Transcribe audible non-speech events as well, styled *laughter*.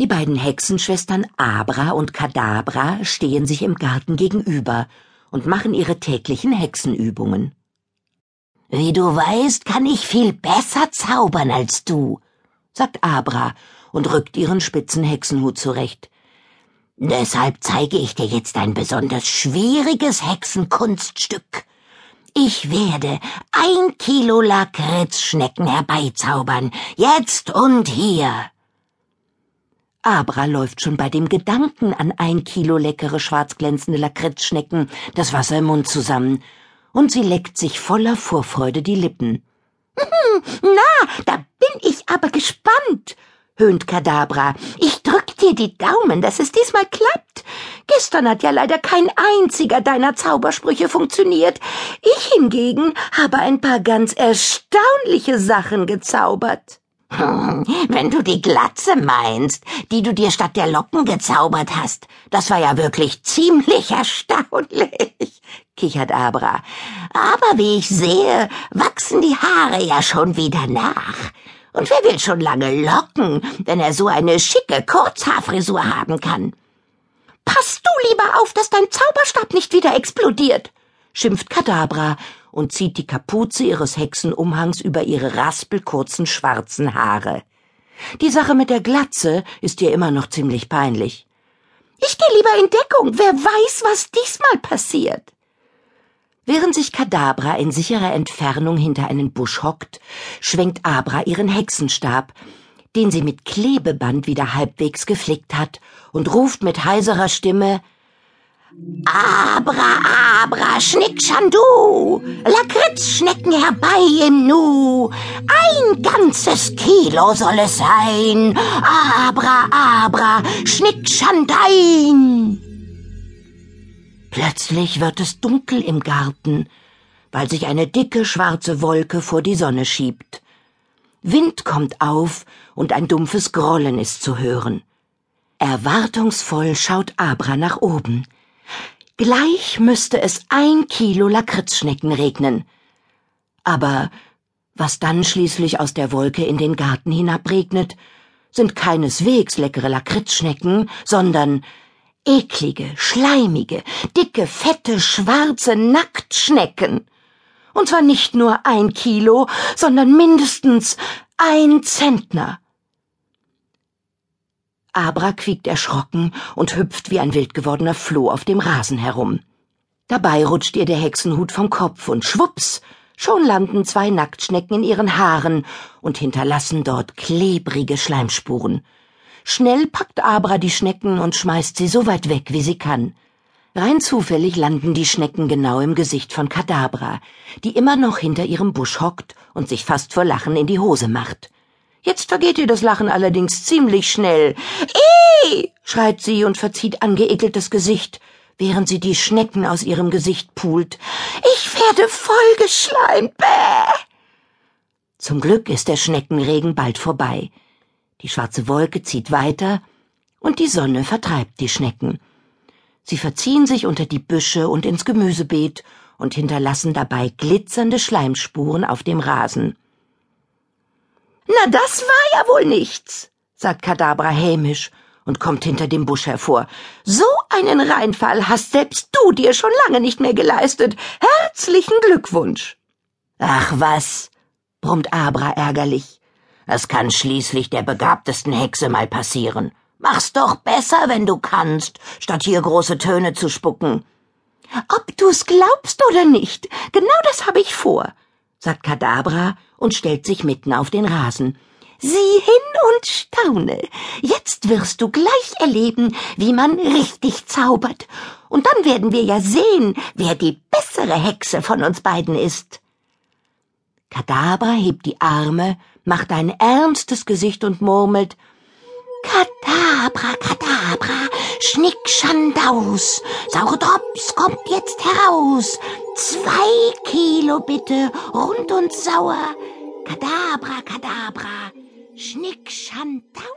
Die beiden Hexenschwestern Abra und Kadabra stehen sich im Garten gegenüber und machen ihre täglichen Hexenübungen. Wie du weißt, kann ich viel besser zaubern als du, sagt Abra und rückt ihren spitzen Hexenhut zurecht. Deshalb zeige ich dir jetzt ein besonders schwieriges Hexenkunststück. Ich werde ein Kilo Lakritzschnecken herbeizaubern, jetzt und hier. Abra läuft schon bei dem Gedanken an ein Kilo leckere schwarzglänzende Lakritzschnecken das Wasser im Mund zusammen, und sie leckt sich voller Vorfreude die Lippen. *laughs* Na, da bin ich aber gespannt, höhnt Kadabra. Ich drück dir die Daumen, dass es diesmal klappt. Gestern hat ja leider kein einziger deiner Zaubersprüche funktioniert. Ich hingegen habe ein paar ganz erstaunliche Sachen gezaubert. *laughs* Wenn du die Glatze meinst, die du dir statt der Locken gezaubert hast, das war ja wirklich ziemlich erstaunlich, *laughs* kichert Abra. Aber wie ich sehe, wachsen die Haare ja schon wieder nach. Und wer will schon lange locken, wenn er so eine schicke Kurzhaarfrisur haben kann? Pass du lieber auf, dass dein Zauberstab nicht wieder explodiert, schimpft Kadabra und zieht die Kapuze ihres Hexenumhangs über ihre raspelkurzen schwarzen Haare. Die Sache mit der Glatze ist ihr immer noch ziemlich peinlich. Ich gehe lieber in Deckung. Wer weiß, was diesmal passiert. Während sich Kadabra in sicherer Entfernung hinter einen Busch hockt, schwenkt Abra ihren Hexenstab, den sie mit Klebeband wieder halbwegs geflickt hat, und ruft mit heiserer Stimme Abra, Abra, Schnick, Schandu, Lakritzschnecken herbei im Nu, ein ganzes Kilo soll es sein, Abra, Abra, Schnick, Schandein. Plötzlich wird es dunkel im Garten, weil sich eine dicke schwarze Wolke vor die Sonne schiebt. Wind kommt auf und ein dumpfes Grollen ist zu hören. Erwartungsvoll schaut Abra nach oben. Gleich müsste es ein Kilo Lakritzschnecken regnen. Aber was dann schließlich aus der Wolke in den Garten hinabregnet, sind keineswegs leckere Lakritzschnecken, sondern eklige, schleimige, dicke, fette, schwarze Nacktschnecken. Und zwar nicht nur ein Kilo, sondern mindestens ein Zentner. Abra quiekt erschrocken und hüpft wie ein wild gewordener Floh auf dem Rasen herum. Dabei rutscht ihr der Hexenhut vom Kopf und schwupps, schon landen zwei Nacktschnecken in ihren Haaren und hinterlassen dort klebrige Schleimspuren. Schnell packt Abra die Schnecken und schmeißt sie so weit weg, wie sie kann. Rein zufällig landen die Schnecken genau im Gesicht von Kadabra, die immer noch hinter ihrem Busch hockt und sich fast vor Lachen in die Hose macht. Jetzt vergeht ihr das Lachen allerdings ziemlich schnell. Ih! schreit sie und verzieht angeekeltes Gesicht, während sie die Schnecken aus ihrem Gesicht pult. Ich werde vollgeschleimt. Bäh! Zum Glück ist der Schneckenregen bald vorbei. Die schwarze Wolke zieht weiter und die Sonne vertreibt die Schnecken. Sie verziehen sich unter die Büsche und ins Gemüsebeet und hinterlassen dabei glitzernde Schleimspuren auf dem Rasen. Na, das war ja wohl nichts, sagt Kadabra hämisch und kommt hinter dem Busch hervor. So einen Reinfall hast selbst du dir schon lange nicht mehr geleistet. Herzlichen Glückwunsch. Ach was, brummt Abra ärgerlich. Es kann schließlich der begabtesten Hexe mal passieren. Mach's doch besser, wenn du kannst, statt hier große Töne zu spucken. Ob du's glaubst oder nicht, genau das habe ich vor, sagt Kadabra und stellt sich mitten auf den Rasen. Sieh hin und staune. Jetzt wirst du gleich erleben, wie man richtig zaubert. Und dann werden wir ja sehen, wer die bessere Hexe von uns beiden ist. Kadabra hebt die Arme, macht ein ernstes Gesicht und murmelt Kadabra, Kadabra, Schnickschandaus, saure Drops kommt jetzt heraus. Zwei Kilo bitte, rund und sauer. Kadabra, Kadabra, Schnickschandauer.